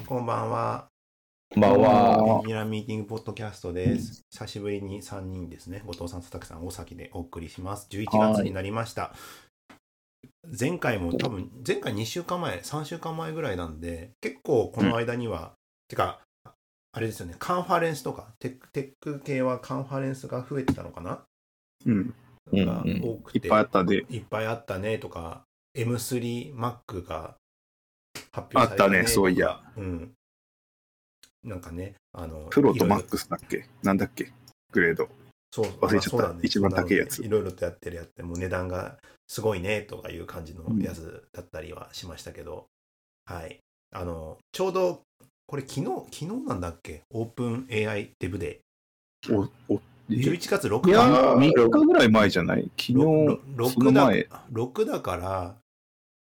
こんばんは。こんばんは。ミラミーティングポッドキャストです。久しぶりに3人ですね。後藤さん、佐竹さん、大崎でお送りします。11月になりました。前回も多分、前回2週間前、3週間前ぐらいなんで、結構この間には、てか、あれですよね、カンファレンスとか、テックテック系はカンファレンスが増えてたのかな？うん。うんがうん多くて、いっぱいあったで。いっぱいあったねとか、M3Mac が発表されあったねそういや。うん。なんかね、あの、プロとマックスだっけ？なんだっけ？グレード。そう、忘れちゃった一番高いやついろいろとやってるやって、もう値段がすごいねとかいう感じのやつだったりはしましたけど、はい。あの、ちょうど、これ昨日、昨日なんだっけ？オープン AI デブデお、お、ー。え11月6いや日。ー、3日ぐらい前じゃない？昨日、その6だ前。6だから、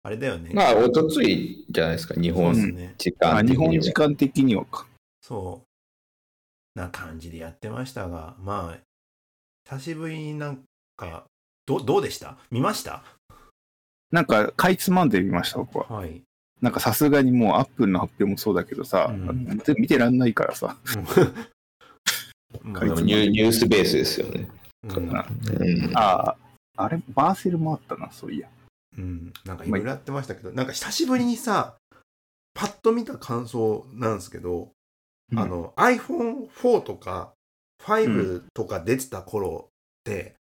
あれだよね。まあ、おとついじゃないですか、日本。時あ、日間的には。本時間的にはか。そう。な感じでやってましたが、まあ、久しぶりになんか、どどうでした？見ました？なんか、かいつまんでみました、僕は。はい。なんかさすがにもうアップルの発表もそうだけどさ、うん見てらんないからさ。うん かいつまんニューニュースベースですよね。うん。ああ、あれ、バーセルもあったな、そういや。うん、なんかいろいろやってましたけど、なんか久しぶりにさ、パッと見た感想なんですけど、あの iPhone4 とか5とか出てた頃って、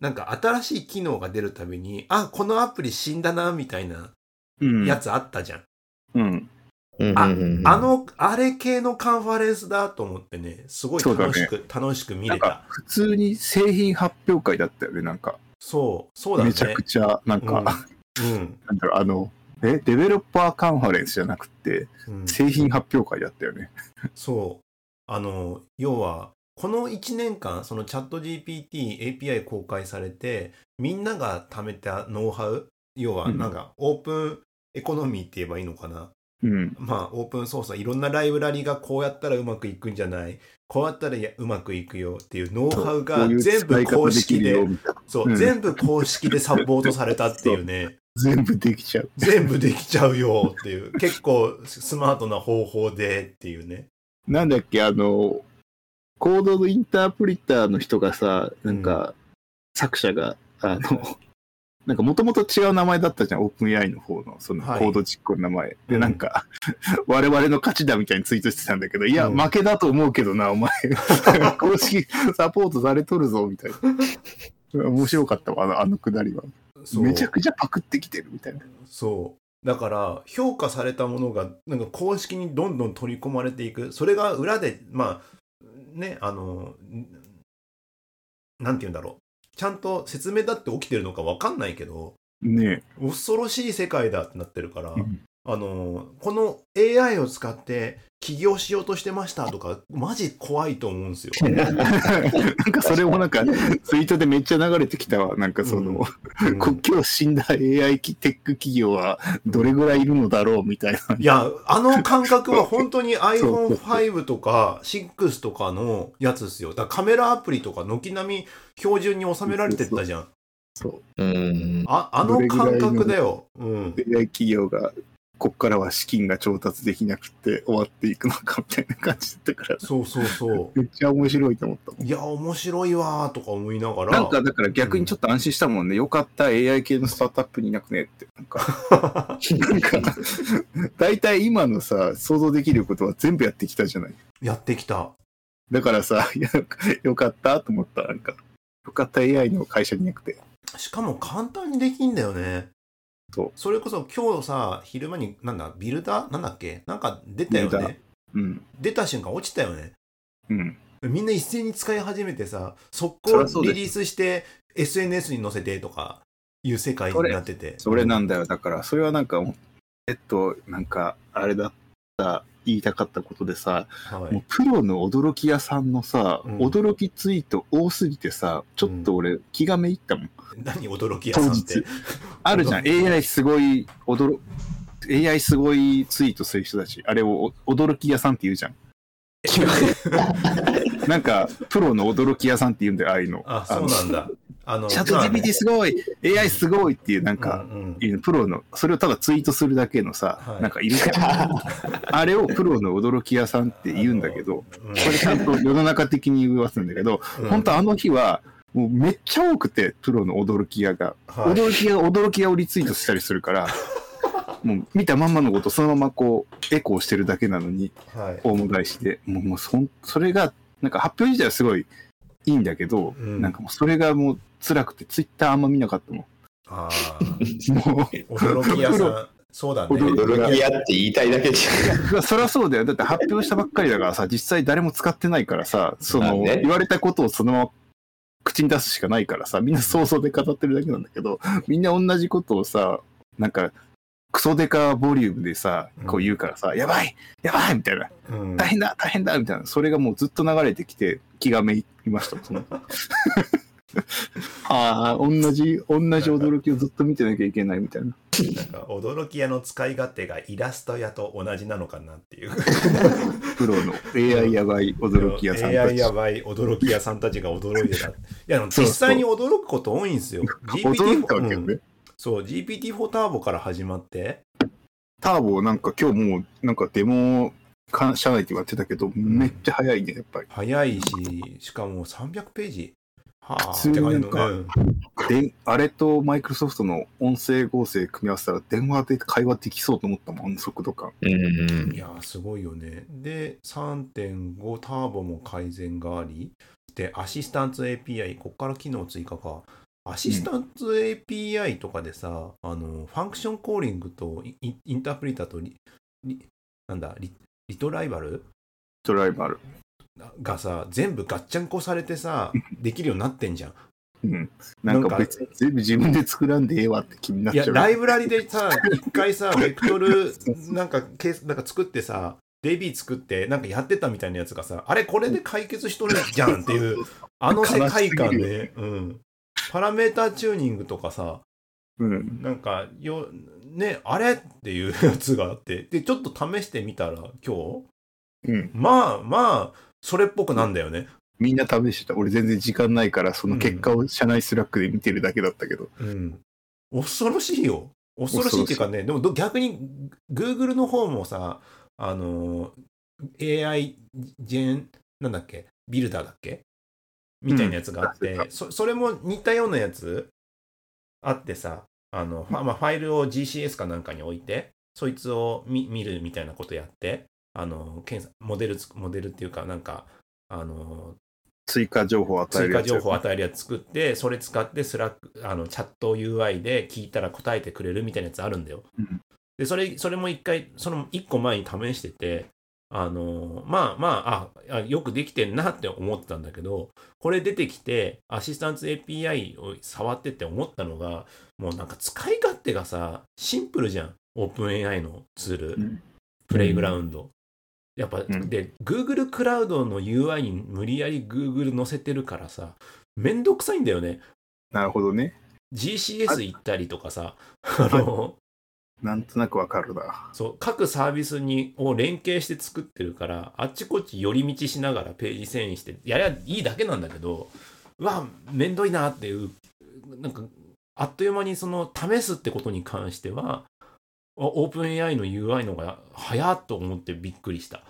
なんか新しい機能が出るたびに、あ、このアプリ死んだな、みたいなうん、やつあったじゃん。うん。うんあうんうんあ、の、あれ系のカンファレンスだと思ってね、すごい楽しく、楽しく見れたなんか。、普通に製品発表会だったよね、なんか。そう、そうだね。めちゃくちゃ、なんか、うん。なんだろう、あの、え、デベロッパーカンファレンスじゃなくて、製品発表会だったよね。そう。あの、要は、この1年間、そのチャット GPT、API 公開されて、みんなが貯めたノウハウ、要は、うんなんか、オープンエコノミーって言えばいいのかな。うん。まあ、オープンソースはいろんなライブラリがこうやったらうまくいくんじゃない、こうやったらうまくいくよっていうノウハウが全部公式でそう、うん全部公式でサポートされたっていうね。全部できちゃう。全部できちゃうよっていう、結構スマートな方法でっていうね。なんだっけ、あの、コードのインタープリターの人がさ、なんか、作者が、あの、なんかもともと違う名前だったじゃん、オープン AI の方の、そのコはいード実行の名前。で、うんなんか、我々の勝ちだみたいにツイートしてたんだけど、いや、うん負けだと思うけどな、お前。公式サポートされとるぞ、みたいな。面白かったわ、あのあのくだりは。めちゃくちゃパクってきてるみたいな。そう。だから、評価されたものが、なんか公式にどんどん取り込まれていく。それが裏で、まあ、ね、あの、んなんて言うんだろう。ちゃんと説明だって起きてるのかわかんないけど、ね恐ろしい世界だってなってるから、うんあの、この AI を使って起業しようとしてましたとか、マジ怖いと思うんですよ。え。なんかそれもなんか、ツイートでめっちゃ流れてきたわ。なんかその、うん国境死んだ AI テック企業はどれぐらいいるのだろうみたいな。いや、あの感覚は本当に そうそう iPhone5 とか6とかのやつですよ。だカメラアプリとか軒並み標準に収められてったじゃん。そうん。ああの感覚だよ。うん。企業が、こっからは資金が調達できなくて終わっていくのかみたいな感じだったから、そうそうそめっちゃ面白いと思ったもんう。いや、面白いわーとか思いながら。なんかだから逆にちょっと安心したもんね。よかった AI 系のスタートアップにいなくねって。なんか、なんか、大体今のさ、想像できることは全部やってきたじゃない。やってきた。だからさ、よかったと思った。なんか、よかった AI の会社にいなくて。しかも簡単にできんだよね。そうそれこそ今日さ、昼間に、なんだ、ビルダー？なんだっけ？なんか出たよね。うん。出た瞬間落ちたよね。うん。みんな一斉に使い始めてさ、速攻リリースして SNS に載せてとかいう世界になってて。それなんだよ。だから、それはなんか、えっと、なんか、あれだった、言いたかったことでさ、はいもうプロの驚き屋さんのさ、うん驚きツイート多すぎてさ、ちょっと俺、気がめいったもん。何驚き屋さんって？あるじゃん。AI すごい、驚、AI すごいツイートする人たち。あれをお驚き屋さんって言うじゃん。なんか、プロの驚き屋さんって言うんだよ、ああいうの。あ、そうのなんだ。あの、チャット GPT すごい !AI すごいっていうなんか、うんうんプロの、それをただツイートするだけのさ、はいなんかいるじゃん。あれをプロの驚き屋さんって言うんだけど、うんそれちゃんと世の中的に言わすんだけど、うん本当あの日は、もうめっちゃ多くて、プロの驚き屋が。はい驚き屋が驚き屋をリツイートしたりするから、もう見たまんまのことそのままこう、エコーしてるだけなのに、はい。大も返しで、もうもうそんそれが、なんか発表自体はすごいいいんだけど、うんなんかもうそれがもう辛くて、ツイッターあんま見なかったもん。ああ、も驚き屋さ。そうだね。驚驚きやって言いたいだけじう、そりゃそうだよ。だって発表したばっかりだからさ、実際誰も使ってないからさ、その、まあね。言われたことをそのまま口に出すしかないからさ、みんな想像で語ってるだけなんだけど、みんな同じことをさ、なんか、クソデカボリュームでさ、こう言うからさ、やばい!やばい!みたいな、うん。大変だ!大変だ!みたいな、それがもうずっと流れてきて、気がめいました。その ああ、同じ、同じ驚きをずっと見てなきゃいけないみたいな。なんか驚き屋の使い勝手がイラスト屋と同じなのかなっていう。プロの AI やばい驚き屋さんた AI ち。やばい驚き屋さんたちが驚いてた。いや、実際に驚くこと多いんですよ。驚いたわけよね。うんそう、GPT-4 ターボから始まって、ターボなんか今日もうなんかデモか社内って言われてたけど、めっちゃ早いね、やっぱり。早いし、しかも300ページ。はあ、普通になんかで、あれとマイクロソフトの音声合成組み合わせたら電話で会話できそうと思ったもん、速度感。うんうん。いやー、すごいよね。で、3.5ターボも改善があり、で、アシスタント API、こっから機能追加か。アシスタント API とかでさ、あの、ファンクションコーリングとイイインタープリターとリ、リなんだリ、リトライバル？ドライバル。がさ、全部ガッチャンコされてさ、できるようになってんじゃん。うん。なんか別に全部自分で作らんでええわって気になっいや、ちゃう。ライブラリでさ、一回さ、ベクトルなんかケースなんか作ってさ、DB 作ってなんかやってたみたいなやつがさ、あれこれで解決しとるじゃんっていう、あの世界観で、うん。パラメーターチューニングとかさ、うん。なんかよ、ね、あれっていうやつがあって、で、ちょっと試してみたら、今日、うん。まあまあ、それっぽくなんだよね。みんな試してた。俺全然時間ないから、その結果を社内 Slack で見てるだけだったけど。うん。恐ろしいよ。恐ろしいっていうかね、でもど逆に Google の方もさ、あの、AI ジェン、なんだっけ、ビルダーだっけ？みたいなやつがあって、うんそそれも似たようなやつあってさ、あの、ファまあ、ファイルを GCS かなんかに置いて、そいつを見見るみたいなことやって、あの、検査、モデルつ、モデルっていうか、なんか、あの、追加情報を与え追加るやつ。情報を与えるやつ作って、それ使って Slack、あの、チャット UI で聞いたら答えてくれるみたいなやつあるんだよ。うんで、それ、それも一回、その一個前に試してて、あの、まあまあ、あ、あよくできてんなって思ってたんだけど、これ出てきて、アシスタント API を触ってって思ったのが、もうなんか使い勝手がさ、シンプルじゃん。オープン AI のツール。うんプレイグラウンド。やっぱ、んで、Google クラウドの UI に無理やり Google 載せてるからさ、めんどくさいんだよね。なるほどね。GCS 行ったりとかさ、あの、なんとなくわかるな。そう、各サービスにを連携して作ってるから、あっちこっち寄り道しながらページ遷移して、やりゃいいだけなんだけど、うわ、めんどいなっていう、なんか、あっという間にその試すってことに関しては、オープン AI の UI の方が早っと思ってびっくりした。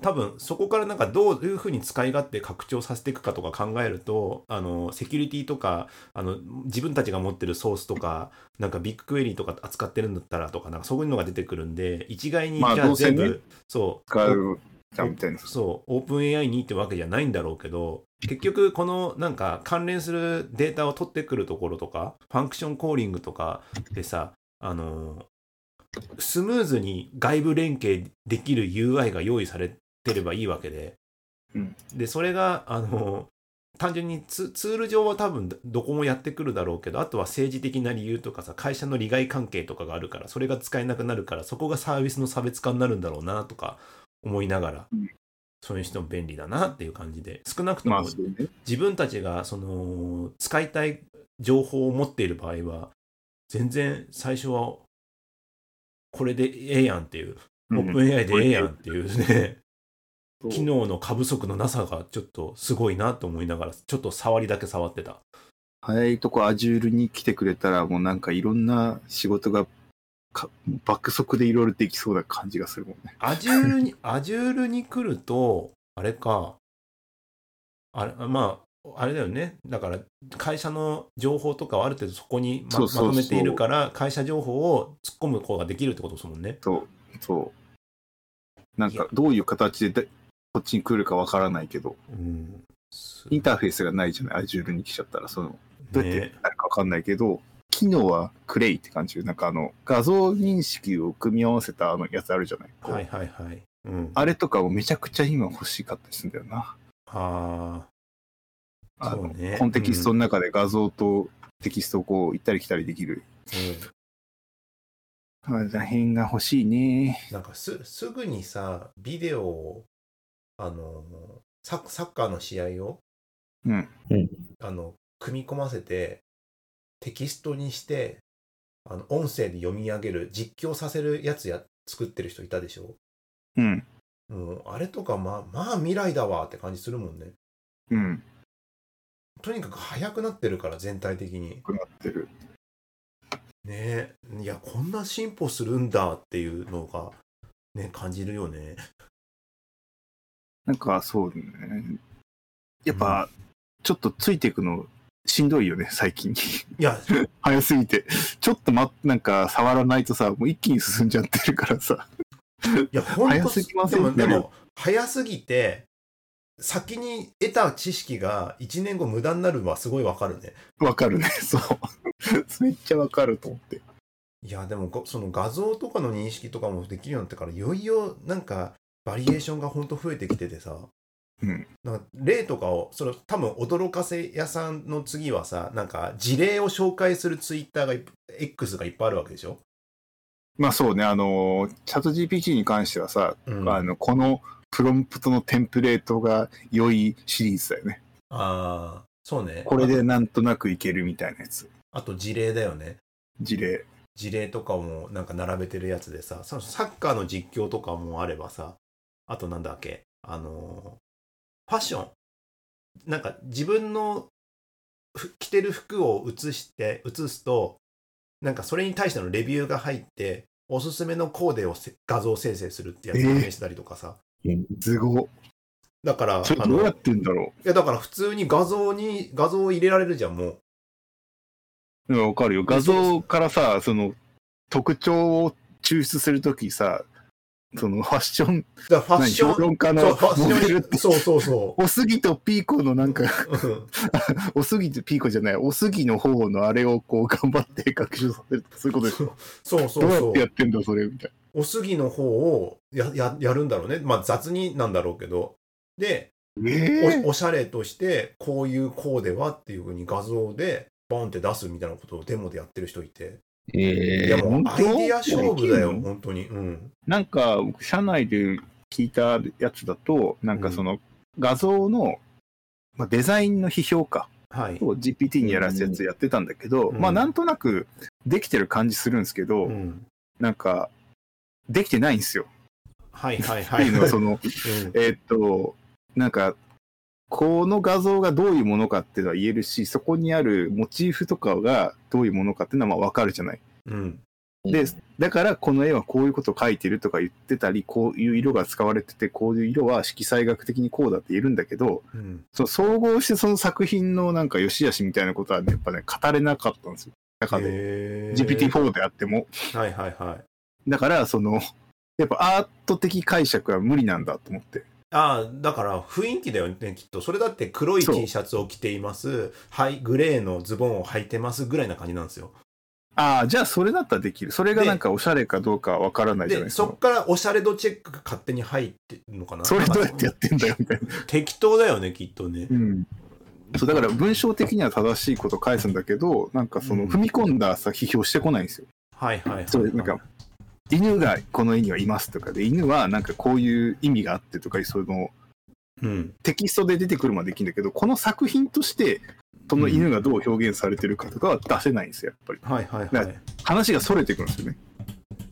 多分そこからなんかどういうふうに使い勝手拡張させていくかとか考えるとあのセキュリティとかあの自分たちが持ってるソースとかなんかビッグクエリとか扱ってるんだったらとかなんかそういうのが出てくるんで一概にじまあゃあ全部、そう使うじゃんみたいな。そう、オープン AI にってわけじゃないんだろうけど、結局、このなんか関連するデータを取ってくるところとか、ファンクションコーリングとかでさ、あのスムーズに外部連携できる UI が用意されてればいいわけで、うん。で、それが、あの単純にツツール上は多分どこもやってくるだろうけど、あとは政治的な理由とかさ、会社の利害関係とかがあるから、それが使えなくなるから、そこがサービスの差別化になるんだろうなとか思いながら、うん。そういう人も便利だなっていう感じで、少なくとも。自分たちがその使いたい情報を持っている場合は、全然最初はこれでええやんっていう、オープン AI でええやんっていうね、う。ん機能の過不足のなさがちょっとすごいなと思いながら、ちょっと触りだけ触ってた。早いとこ Azure に来てくれたら、もうなんかいろんな仕事がか爆速でいろいろできそうな感じがするもんね。アジュールに、アジュールに来ると、あれか、あれ、まあ、あれだよね。だから、会社の情報とかをある程度そこにまそうそうそうまとめているから、会社情報を突っ込むことができるってことですもんね。そう、そう。なんかどういう形でだこっちに来るかわからないけど、うん。すインターフェースがないじゃない、Azure に来ちゃったら、その、どうやってねなるかわかんないけど、機能はクレイって感じで、なんかあの、画像認識を組み合わせたあのやつあるじゃない？はいはいはい。うん。あれとかもめちゃくちゃ今欲しかったりするんだよな。ああの、ねコンテキストの中で画像とテキストをこう行ったり来たりできる。ーうん。あの辺が欲しいね。なんかすすぐにさ、ビデオを、あの、サッサッカーの試合を、うん。あの、組み込ませて、テキストにして、あの、音声で読み上げる、実況させるやつや、作ってる人いたでしょ？うん。もう、あれとか、まあ、まあ未来だわって感じするもんね。うん。とにかく速くなってるから、全体的に。くなってる。ねえ。いや、こんな進歩するんだっていうのが、ね、感じるよね。なんかそうね。やっぱ、ちょっとついていくのしんどいよね、最近。いや、早すぎて。ちょっとま、なんか触らないとさ、もう一気に進んじゃってるからさ。いや、ほんと早すぎません？でも、でも、早すぎて、先に得た知識が1年後無駄になるのはすごいわかるね。わかるね、そう。めっちゃわかると思って。いや、でもご、その画像とかの認識とかもできるようになってから、いよいよなんか、バリエーションがほんと増えてきててさ、うん。なんか例とかを、その多分驚かせ屋さんの次はさ、なんか事例を紹介するツイッターが X がいっぱいあるわけでしょ？まあそうね、あの、チャット GPT に関してはさ、うんあの、このプロンプトのテンプレートが良いシリーズだよね。ああ、そうね。これでなんとなくいけるみたいなやつ。あと事例だよね。事例。事例とかもなんか並べてるやつでさ、そのサッカーの実況とかもあればさ、あとなんだっけ、あのーファッション。なんか自分のふ着てる服を映して、映すと、なんかそれに対してのレビューが入って、おすすめのコーデをせ画像生成するってやつを試したりとかさ。すご。だから、それどうやってんだろやだから普通に画像に、画像を入れられるじゃん、もう。わかるよ。画像からさ、その、特徴を抽出するときさ、そのファッション、だファッ何ション、評論家のそう、ファッシモデルって、そうそうそおすぎとピーコのなんか、おすぎとピーコじゃない、おすぎの方のあれをこう頑張って学習させるそういうことでしょ。そうそうそうどうやってや。ってんだ、それ、みたいおすぎの方をやややるんだろうね。まあ雑になんだろうけど。で、な。えおおしゃれとして、こういうコーデはっていうふうに画像でボンって出すみたいなことをデモでやってる人いて。いやええ本当？もうアイディア勝負だよ、本当に。うん。なんか、僕社内で聞いたやつだと、なんかその画像の、まあ、デザインの批評価はい。を GPT にやらすやつやってたんだけど、うんまあなんとなくできてる感じするんですけど、うん。なんか、できてないんですよ。はいはいはい。のはその、うんえーっと、なんか、この画像がどういうものかっていうのは言えるし、そこにあるモチーフとかがどういうものかっていうのはまあわかるじゃない。うん。で、だからこの絵はこういうことを描いてるとか言ってたり、こういう色が使われてて、こういう色は色彩学的にこうだって言えるんだけど、うん。その総合してその作品のなんか良し悪しみたいなことはね、やっぱね、語れなかったんですよ。中で。へー GPT-4 であっても。はいはいはい。だから、その、やっぱアート的解釈は無理なんだと思って。ああ、だから雰囲気だよね、きっと。それだって黒い T シャツを着ています。はい、グレーのズボンを履いてますぐらいな感じなんですよ。ああ、じゃあそれだったらできる。それがなんかおしゃれかどうかわからないじゃないで、ですかそっ。からおしゃれ度チェックが勝手に入ってるのかな？それどうやってやってんだよ、みたいな。適当だよね、きっとね。うん。そう、だから文章的には正しいこと返すんだけど、なんかそのうん踏み込んださ、批評してこないんですよ。はいはいはい。そうなんか犬がこの絵にはいますとかで、犬はなんかこういう意味があってとか、そういうのをうん。テキストで出てくるまでできるんだけど、この作品として、その犬がどう表現されてるかとかは出せないんですよ、やっぱり。はいはいだはい。話が逸れてくるんですよね。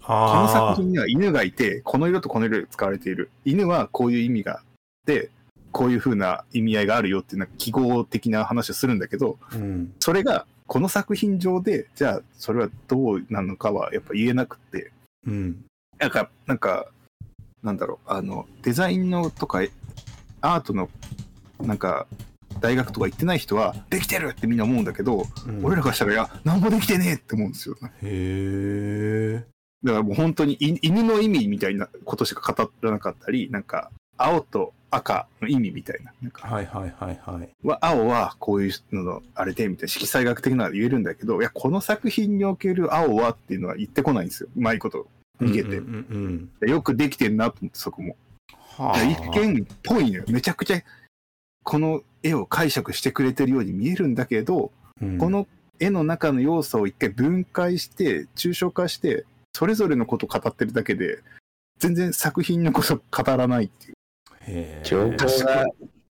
この作。品には犬がいて、この色とこの色で使われている。犬はこういう意味があって、こういう風な意味合いがあるよっていうなんか記号的な話をするんだけど、うん。それがこの作品上で、じゃあそれはどうなのかはやっぱ言えなくて、うん。なんか、なんか、なんだろう、あの、デザインのとか、アートの、なんか、大学とか行ってない人は、できてるってみんな思うんだけど、うん俺らからしたら、いや、なんもできてねえって思うんですよ。だかへえ。らもう本当にい犬の意味みたいなことしか語らなかったり、なんか、青と赤の意味みたいな。なんかはいはいはいはい。は青はこういうののあれでみたいな色彩学的なのは言えるんだけど、いや、この作品における青はっていうのは言ってこないんですよ。うまいこと逃げて。うんうんうんよくできてんなと思って、そこも。うん。はあ。一見っぽいのよ。めちゃくちゃこの絵を解釈してくれてるように見えるんだけど、うんこの絵の中の要素を一回分解して、抽象化して、それぞれのことを語ってるだけで、全然作品のことを語らないっていう。情報が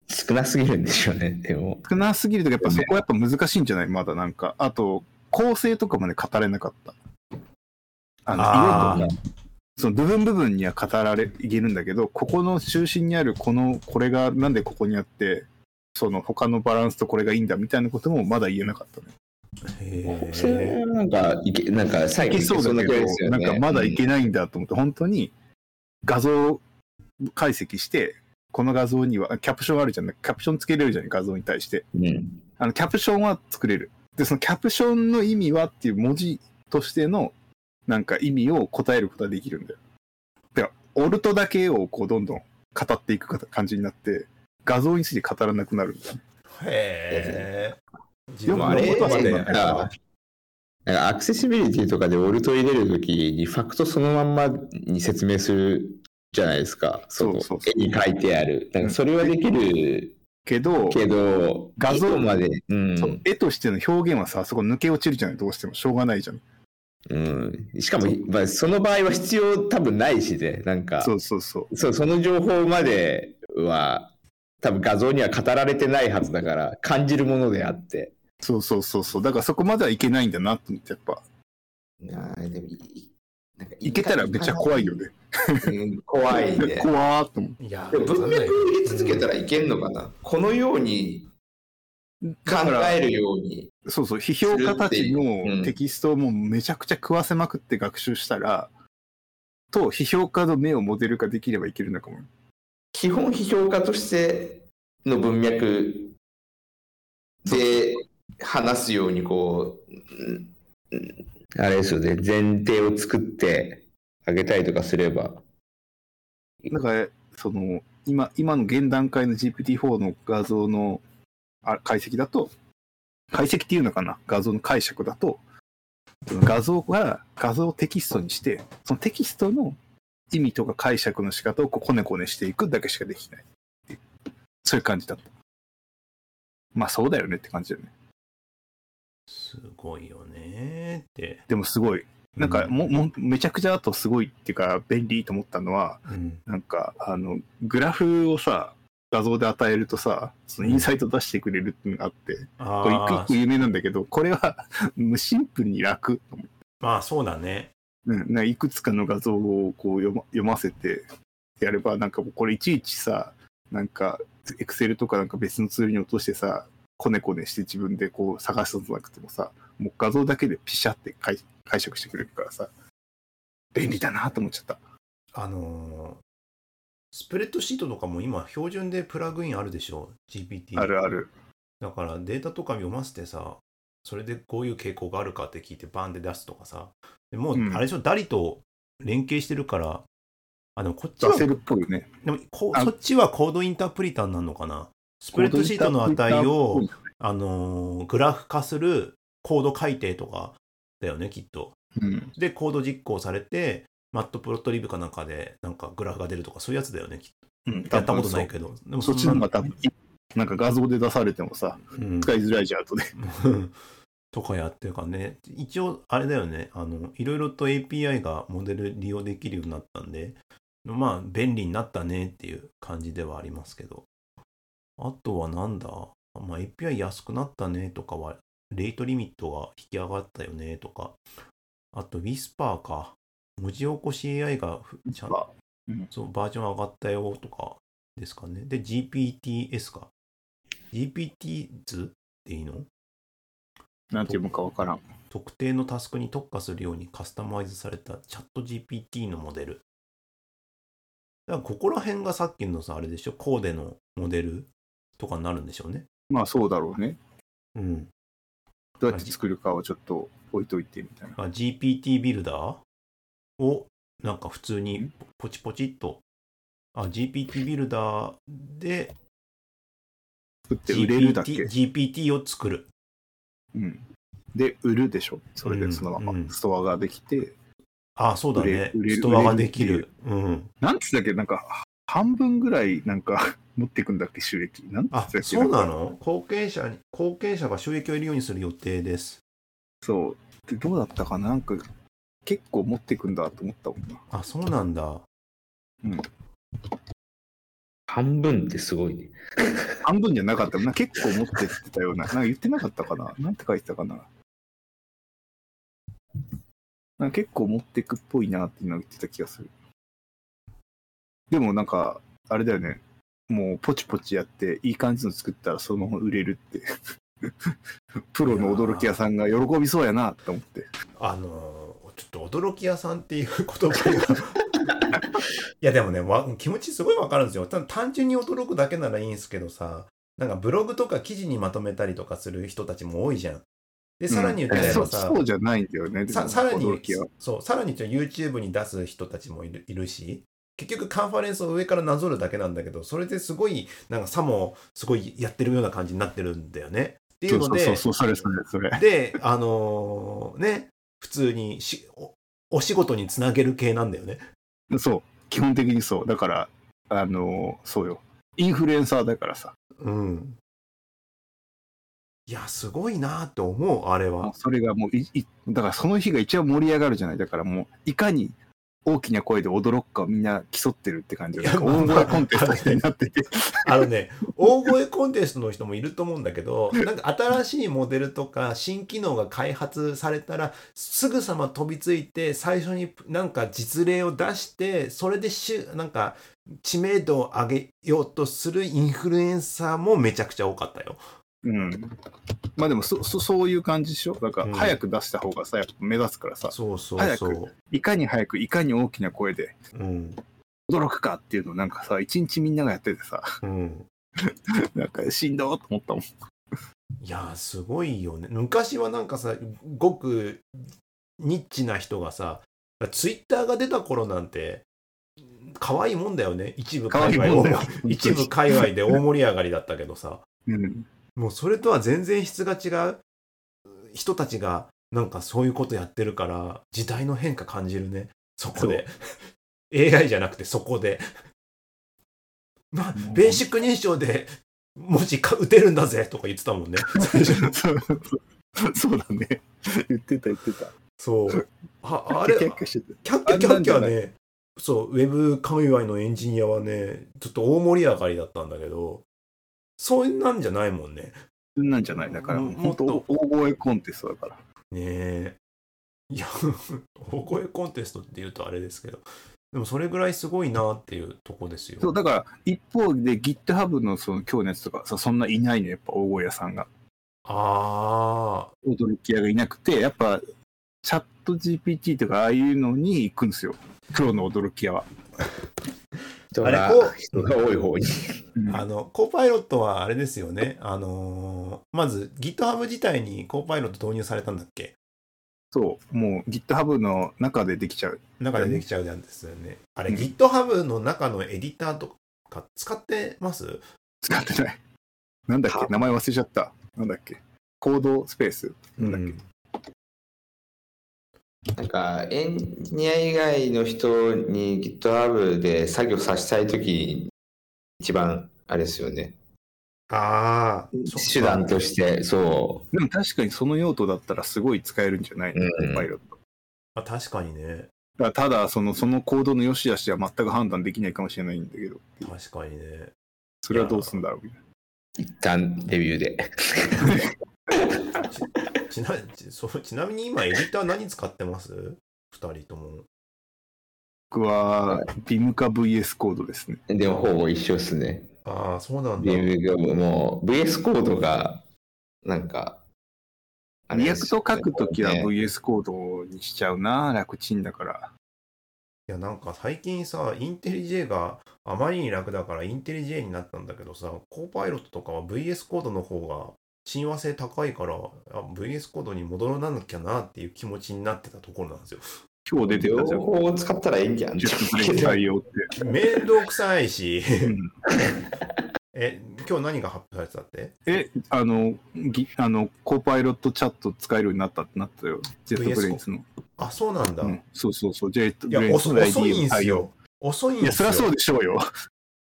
少なすぎるんでしょうね、でも。少なすぎるとやっぱそこはやっぱ難しいんじゃない？まだなんか。あと、構成とかまで語れなかった。あの、あー色とか、その部分部分には語られ、いけるんだけど、ここの中心にあるこの、これがなんでここにあって、その他のバランスとこれがいいんだみたいなこともまだ言えなかったね。へそれえ。はなんか、いけ、なんか、最いけそうだけど、なんかまだいけないんだと思って、本当に画像解析して、この画像には、キャプションあるじゃん。キャプションつけれるじゃん、画像に対して。うん。あの、キャプションは作れる。で、そのキャプションの意味はっていう文字としての、なんか意味を答えることができるんだよ。だから、オルトだけをこう、どんどん語っていく感じになって、画像について語らなくなるんだよね。へえ。でもあれ僕はそうなんだアクセシビリティとかでオルト入れるときにファクトそのまんまに説明するじゃないですか。そうのそうそう絵に書いてある。なんかそれはできるけど、けど、画像まで、うん。絵としての表現はさ、そこ抜け落ちるじゃない、どうしても。しょうがないじゃん。うん、しかも、まあ、その場合は必要多分ないしね、なんか、そうそうそう。そうその情報までは、多分画像には語られてないはずだから、感じるものであって。そうそうそうそう。だからそこまではいけないんだなって、やっぱ。あーでもいなんかいけたらめっちゃ怖いよね。うん怖いね。怖ーっと思って。いや、でも文脈を入れ続けたら。らいけんのかな、このように考えるように。そうそう、批評家たちのテキストをもうめちゃくちゃ食わせまくって学習したら、と、批評家の目をモデル化できればいけるのかも。基本批評家としての文脈で話すようにこう、うんうんあれですよね、前提を作ってあげたりとかすれば。だか、その、今、今の現段階の GPT-4 の画像のあ解析だと、解析っていうのかな？画像の解釈だと、その画像が画像をテキストにして、そのテキストの意味とか解釈の仕方をこうこねこねしていくだけしかできないい。そういう感じだった。まあそうだよねって感じだよね。すごいよねって。でもすごい。なんかも、もめちゃくちゃあとすごいっていうか便利と思ったのは、うん、なんか、あの、グラフをさ、画像で与えるとさ、そのインサイト出してくれるっていうのがあって、これ一個一あ個有名なんだけど、これは無シンプルに楽。まあそうだね。うん、いくつかの画像をこう読ま読ませてやれば、なんかこれいちいちさ、なんか、エクセルとかなんか別のツールに落としてさ、コネコネして自分でこう探すとなくてもさ、もう画像だけでピシャって解解釈してくれるからさ、便利だなと思っちゃった。あのースプレッドシートとかも今標準でプラグインあるでしょ？GPT。あるある。だからデータとか読ませてさ、それでこういう傾向があるかって聞いてバンで出すとかさ。でもう、うんあれでしょ、ダリと連携してるから、あ、でもこっちは、出せるっぽいよね。でもこあそっちはコードインタープリターになるのかな？スプレッドシートの値を、あのーグラフ化するコード改定とかだよね、きっと。うん。で、コード実行されて、マットプロットリブかなんかで、なんかグラフが出るとか、そういうやつだよね、きっうん、と。やったことないけど。でもそっちの方が多分、なんか画像で出されてもさ、うん使いづらいじゃん、後で。とかやってるからね。一応、あれだよね。あの、いろいろと API がモデル利用できるようになったんで、まあ、便利になったねっていう感じではありますけど。あとはなんだ？まあ、API 安くなったねとかは、レートリミットが引き上がったよねとか。あと、Whisper か。文字起こし AI がふちゃんそうバージョン上がったよとかですかね。で、GPTS か。GPT 図っていいの？なんて読むかわからん。特定のタスクに特化するようにカスタマイズされたチャット GPT のモデル。だからここら辺がさっきのさ、あれでしょ、コーデのモデルとかになるんでしょうね。まあそうだろうね。うん。どうやって作るかをちょっと置いといてみたいな。あ GPT ビルダーをなんか普通にポチポチっと。あ、GPT ビルダーで作って売れるだっけ GPT, GPT を作る。うん。で、売るでしょ。それでそのままうんうんストアができて。あ、そうだね売れ売れ。るストアができる。うん。なんつったっけ？なんか、半分ぐらいなんか持っていくんだっけ収益。なんあ、けそうなかの後継者に、後継者が収益を得るようにする予定です。そう。で、どうだったかな？なんか、結構持っていくんだと思ったもんな。あ、そうなんだ。半分ってすごいね。半分じゃなかった。な結構持ってってたような。なんか言ってなかったかな？なんて書いてたかな？なんか結構持ってくっぽいなっていうのを言ってた気がする。でもなんか、あれだよね。もうポチポチやって、いい感じの作ったらそのまま売れるって。プロの驚き屋さんが喜びそうやなと思って。あのーちょっと驚き屋さんっていう言葉が。いやでもねわ気持ちすごいわかるんですよ。た単純に驚くだけならいいんですけどさ、なんかブログとか記事にまとめたりとかする人たちも多いじゃん。で、さらに言っちゃえそうばさ、そうじゃないんだよね。ささらに。そうさらに YouTube に出す人たちもいるいるし結局カンファレンスを上からなぞるだけなんだけどそれですごいなんかさもすごいやってるような感じになってるんだよね。っていうのでそうそうそう、それそれ。であのね普通にしおお仕事につなげる系なんだよね。そう、基本的にそう。だから、あのそうよ。インフルエンサーだからさ。うん。いやすごいなって思うあれは。それがもういい、だからその日が一番盛り上がるじゃない。だからもう、いかに大きな声で驚くかをみんな競ってるって感じで、大声コンテストみたいになってて。あのね、大声コンテストの人もいると思うんだけど、なんか新しいモデルとか新機能が開発されたら、すぐさま飛びついて、最初になんか実例を出して、それでしゅなんか知名度を上げようとするインフルエンサーもめちゃくちゃ多かったよ。うん。まあでもそ、そそういう感じでしょ？だかうんら、早く出した方がさ、やっぱ目立つからさ、そうそう早くそう。いかに早く、いかに大きな声でうん。驚くかっていうのをなんかさ、一日みんながやっててさ、うん。なんかしんどーと思ったもん。いやーすごいよね。昔はなんかさ、ごくニッチな人がさ、ツイッターが出た頃なんて、可愛いもんだよね。一部界隈い一部界隈で大盛り上がりだったけどさ、うん。もうそれとは全然質が違う人たちがなんかそういうことやってるから、時代の変化感じるね。そこで。AI じゃなくてそこで。まあ、ベーシック認証で文字か打てるんだぜとか言ってたもんね。そうだね。言ってた言ってた。そう。ああれ、キャッキャキャッキャね、そう、ウェブ界隈のエンジニアはね、ちょっと大盛り上がりだったんだけど、そうなんじゃないもんね。た。なんじゃないだから、ももっともっと大声コンテストだから。ねえ。いや、大声コンテストって言うとあれですけど、でもそれぐらいすごいなっていうとこですよ。そう、だから、一方で GitHub のその今日のやつとかさ、そんないないの、やっぱ大声屋さんが。ああ、驚き屋がいなくて、やっぱ、チャット GPT とかああいうのに行くんですよ。プロの驚き屋は。人があれこう人が多い方に。うんあの、コーパイロットはあれですよね。あのーまず GitHub 自体にコーパイロット導入されたんだっけ？そう、もう GitHub の中でできちゃう。中でできちゃうなんですよね。あれ、うん GitHub の中のエディターとか使ってます？使ってない。なんだっけ？名前忘れちゃった。なんだっけ？コードスペース？なんだっけ、なんかエンジニア以外の人に GitHub で作業させたいとき一番あれですよね。ああ、手段として、そでも確かにその用途だったらすごい使えるんじゃないの、うんパイロット。あ確かにね。だただその、そのコードの良し悪しは全く判断できないかもしれないんだけど、確かにね。それはどうすんだろうみたいな。う。一旦レビューで。ちなちそうちなみに今エディター何使ってます？二人とも。僕は、 Vim か VS コードですね。でもほぼ一緒っすね。ああ、そうなんだ。 Vim がもう VS コードが、なんか、 React 書くときはね VS コードにしちゃうな、楽ちんだから。いやなんか最近さ、 IntelliJ があまりに楽だから IntelliJ になったんだけどさ、 Copilot とかは VS コードの方が親和性高いから、あ VS コードに戻らなきゃなっていう気持ちになってたところなんですよ。今日出てたじゃ両ん。方使ったらいいんじゃん。めんどくさいし、うん え、今日何が発表されてたって？え、あの、ぎあの、 Copilot Chat 使えるようになったってなったよ。 JetBrains の。あ、そうなんだ。うん、そうそうそう。ジェットいや、ブレインズの遅遅いんすよ。。遅いんいや、すよ。そりゃそうでしょうよ。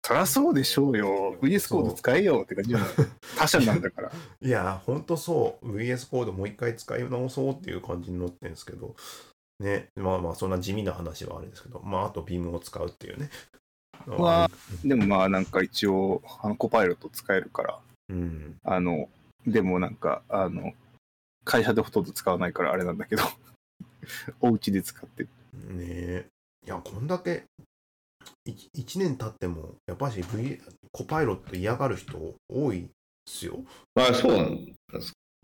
そりゃそうでしょうよ。VS コード使えよって感じ。他社なんだから。いや、ほんとそう。VS コードもう一回使い直そうっていう感じになってるんですけど、ね、まあまあ、そんな地味な話はあれですけど、まあ、あとビームを使うっていうね。わでもまあなんか一応、あのコパイロット使えるから、うん。あの、でもなんか、あの、会社でほとんど使わないからあれなんだけど、お家で使ってる。ねえ。いや、こんだけ、1年経っても、やっぱし V、コパイロット嫌がる人多いっすよ。まあそうなん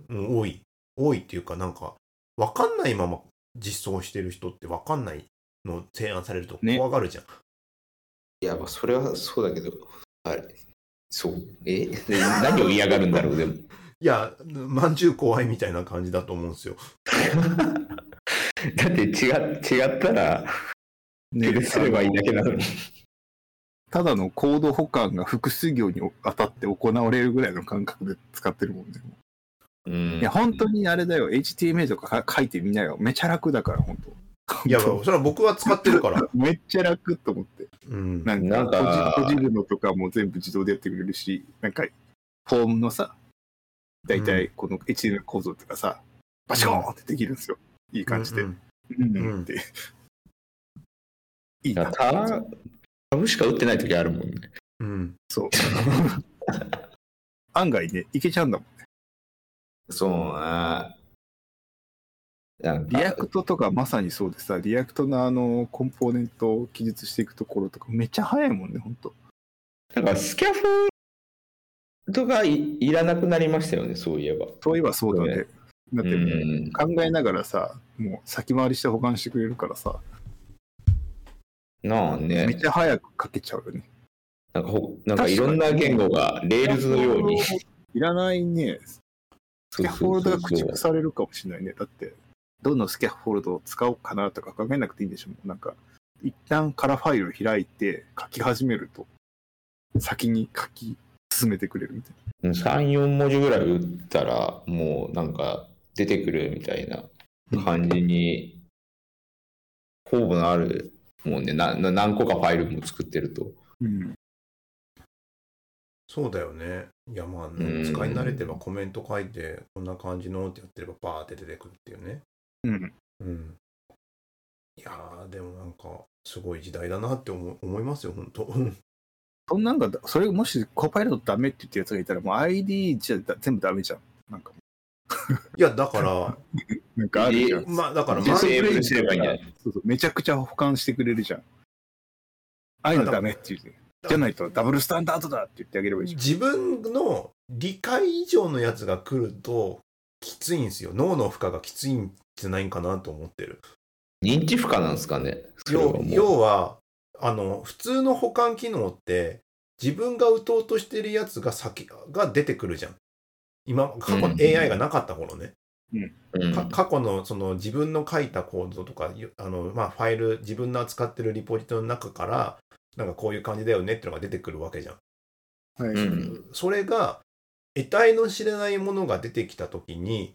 うん、多い。多いっていうか、なんか、わかんないまま実装してる人ってわかんないのを提案されるとね怖がるじゃん。いや、まあそれはそうだけど、はい。そう。え？で何を嫌がるんだろう、でも。いや、まんじゅう怖いみたいな感じだと思うんですよ。だって違違ったら、ね許せればいいだけなのに。ただのコード保管が複数行に当たって行われるぐらいの感覚で使ってるもんね。うんいや、本当にあれだよ。HTML とか書いてみなよ。めちゃ楽だから、本当。いや、そ本れは僕は使ってるから。当 めっちゃ楽と思って。うん。なんかか閉じ、閉じるのとかも全部自動でやってくれるし、なんか、フォームのさ、だいたいこの HTML 構造とかさ、バシコーンってできるんですよ。いい感じで。ううんん、うんって。いいな。タタブしか打ってない時あるもんね。うん。そう。案外ね、いけちゃうんだもん。そうな。 React とかまさにそうでさ、 React のあの、コンポーネントを記述していくところとかめっちゃ早いもんね、ほんと。なんかスキャフォードがいいらなくなりましたよね、そういえば。そういえばそうだね。だって考えながらさ、もう先回りして補完してくれるからさ、なあね。めっちゃ早く書けちゃうよね。なんかほなんかいろんな言語が Rails のように。いらないね。ス scaffold が駆逐されるかもしれないね。だって、どの scaffold を使おうかなとか考えなくていいんでしょなんか、一旦カラーファイルを開いて書き始めると、先に書き進めてくれるみたい3、4文字ぐらい打ったら、もうなんか出てくるみたいな感じに、候補のある、もうねな、な何個かファイルも作ってると。な。うん。そうだよね。いや、まあ、ん使い慣れてればコメント書いて、こんな感じのってやってればバーって出てくるっていうね。うん。うん。いやー、でもなんか、すごい時代だなって思思いますよ、本当 そんなんが、それもしコパイロットダメって言ってるやつがいたら、もう ID じゃだ全部ダメじゃん。なんか、いや、だから、なんかあるじゃん。まあ、だから、ディまあスエーブルすればいいんじゃないそうそうめちゃくちゃ保管してくれるじゃん。ああいうのダメって言うじゃないとダブルスタンダードだって言ってあげればいいじゃん。自分の理解以上のやつが来ると、きついんですよ。脳の負荷がきついんじゃないかなと思ってる。認知負荷なんですかね？要はあの普通の保管機能って自分が打とうとしてるやつが先が出てくるじゃん今過去のうん。AI がなかった頃ね、うん。か過去のその自分の書いたコードとかゆあの、まあ、ファイル自分の扱ってるリポジトリの中からなんかこういう感じだよねっていうのが出てくるわけじゃん。はい。うん。それが得体の知れないものが出てきた時に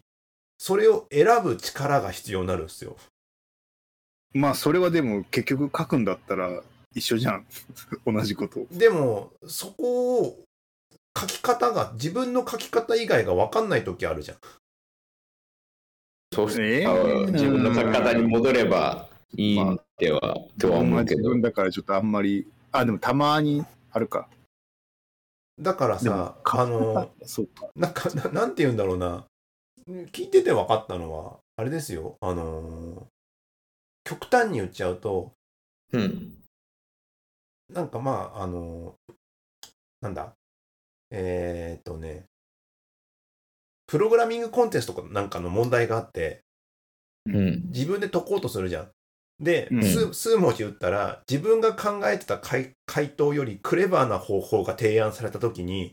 それを選ぶ力が必要になるんですよ。まあ、それはでも結局書くんだったら一緒じゃん。同じことを。でも、そこを書き方が、自分の書き方以外が分かんない時あるじゃん。そうしえあー自分の書き方に戻ればいいんでは、とは思うけど自分。だからちょっとあんまり、あ、でもたまにあるか。だからさ、あの、そうか。なんかな、なんて言うんだろうな。聞いてて分かったのは、あれですよ。あの、極端に言っちゃうと、うん。なんかまあ、あの、なんだ、えーっとね、プログラミングコンテストかなんかの問題があって、うん。自分で解こうとするじゃん。で、うん数数文字打ったら、自分が考えてた回回答よりクレバーな方法が提案されたときに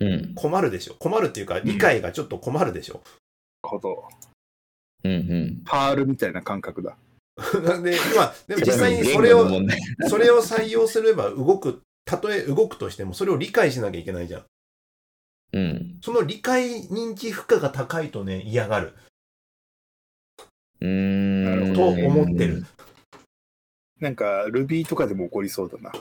うん。困るでしょ。困るっていうか、理解がちょっと困るでしょ。こと。うん。うん。パールみたいな感覚だ。な んで、今、でも実際にそれを それを採用すれば動く、たとえ動くとしても、それを理解しなきゃいけないじゃん。うん。その理解認知負荷が高いとね、嫌がる。うーん。と思ってる。なんか Ruby とかでも起こりそうだな。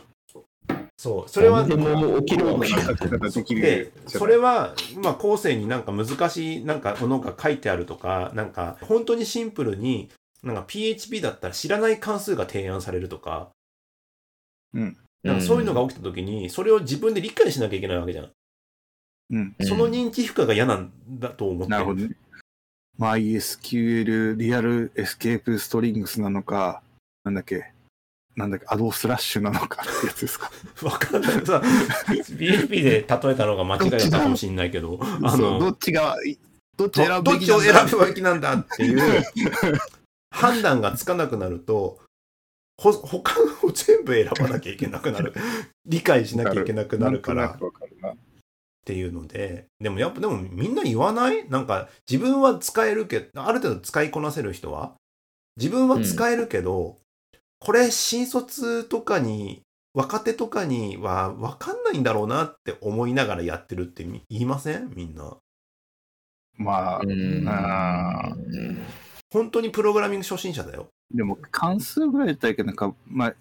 そう。それは、何でも起きるわけ書き方で。それは、まあ、後世になんか難しいなんかものが書いてあるとか、なんか本当にシンプルに、なんか PHP だったら知らない関数が提案されるとか、なんかそういうのが起きた時に、それを自分で理解しなきゃいけないわけじゃん。うん。うんその認知負荷が嫌なんだと思ってなるほどね。MySQL real escape strings なのか、なんだっけ、なんだっけ、 addslashes なのかってやつですか。わかんない。さ、PHP で例えたのが間違いだったかもしれないけど、あそうどの、っちが、どっち選ぶべどどっちをきなんだ選ぶべきなんだっていう判断がつかなくなると、ほ 他のを全部選ばなきゃいけなくなる。理解しなきゃいけなくなるからっ。ていうので、でもやっぱでもみんな言わない？なんか自分は使えるけど、ある程度使いこなせる人は、自分は使えるけど、これ新卒とかに、若手とかには分かんないんだろうなって思いながらやってるってみ言いません？みんな。まあ、うん。あ本当にプログラミング初心者だよ。でも関数ぐらいだったらいいけど、なんか、まあ、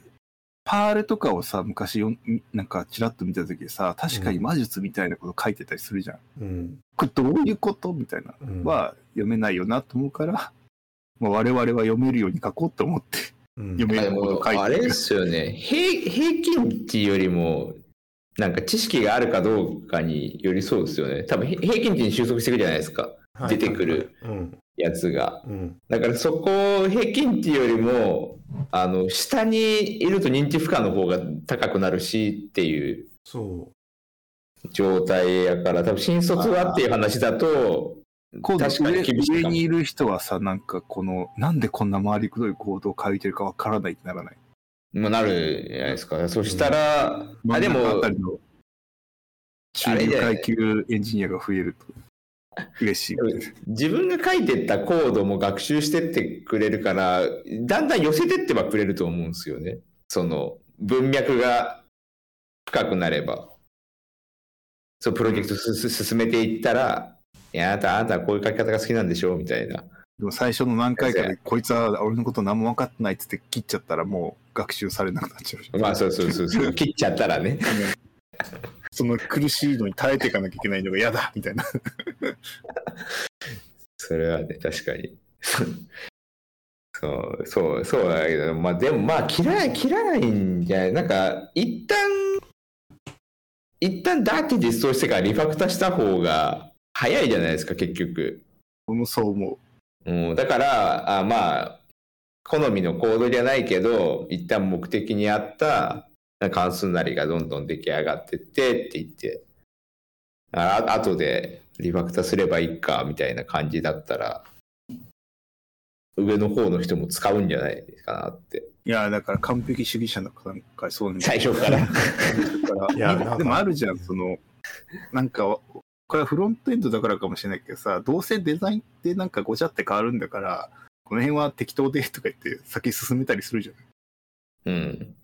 パールとかをさ、昔よん、なんかちらっと見たときさ、確かに魔術みたいなこと書いてたりするじゃん。うん。これどういうことみたいな。うん、は読めないよなと思うから、まあ、我々は読めるように書こうと思ってうん、読めること書いてるあれですよね平平均値よりもなんか知識があるかどうかによりそうですよね多分へ平均値に収束していくじゃないですかはい出てくる。うん。やつが。うん。だからそこ平均値よりもあの下にいると認知負荷の方が高くなるしっていう。そ状態やから多分新卒はっていう話だと確かに上厳しい上にいる人はさなんかこのなんでこんな回りくどいコードを書いてるかわからないってならない？まあなるじゃないですか。そしたら、あで真んあたりの中流階級エンジニアが増えると 嬉しい。自分が書いてったコードも学習してってくれるからだんだん寄せてってはくれると思うんですよね。その文脈が深くなれば。そうプロジェクトすす進めていったらいやあなたあなたはこういう書き方が好きなんでしょみたいな。でも最初の何回かでこいつは俺のこと何も分かってないっつって切っちゃったらもう学習されなくなっちゃうまあそうそうそうそう。切っちゃったらね その苦しいのに耐えていかなきゃいけないのが嫌だみたいな。それはね確かに。そうそうそうだけどまあでもまあ切らない切らないんじゃない？なんか一旦一旦ダーティ実装してからリファクターした方が早いじゃないですか結局、俺もそう思う。ん、だからあまあ好みのコードじゃないけど一旦目的に合った関数なりがどんどん出来上がってってって言って。ああとでリファクターすればいいかみたいな感じだったら上の方の人も使うんじゃないかなって。ういやだから完璧主義者の方がそうなんだ最初から。だからいやでもあるじゃんそのなんかこれはフロントエンドだからかもしれないけどさどうせデザインってなんかごちゃって変わるんだからこの辺は適当でとか言って先進めたりするじゃうんん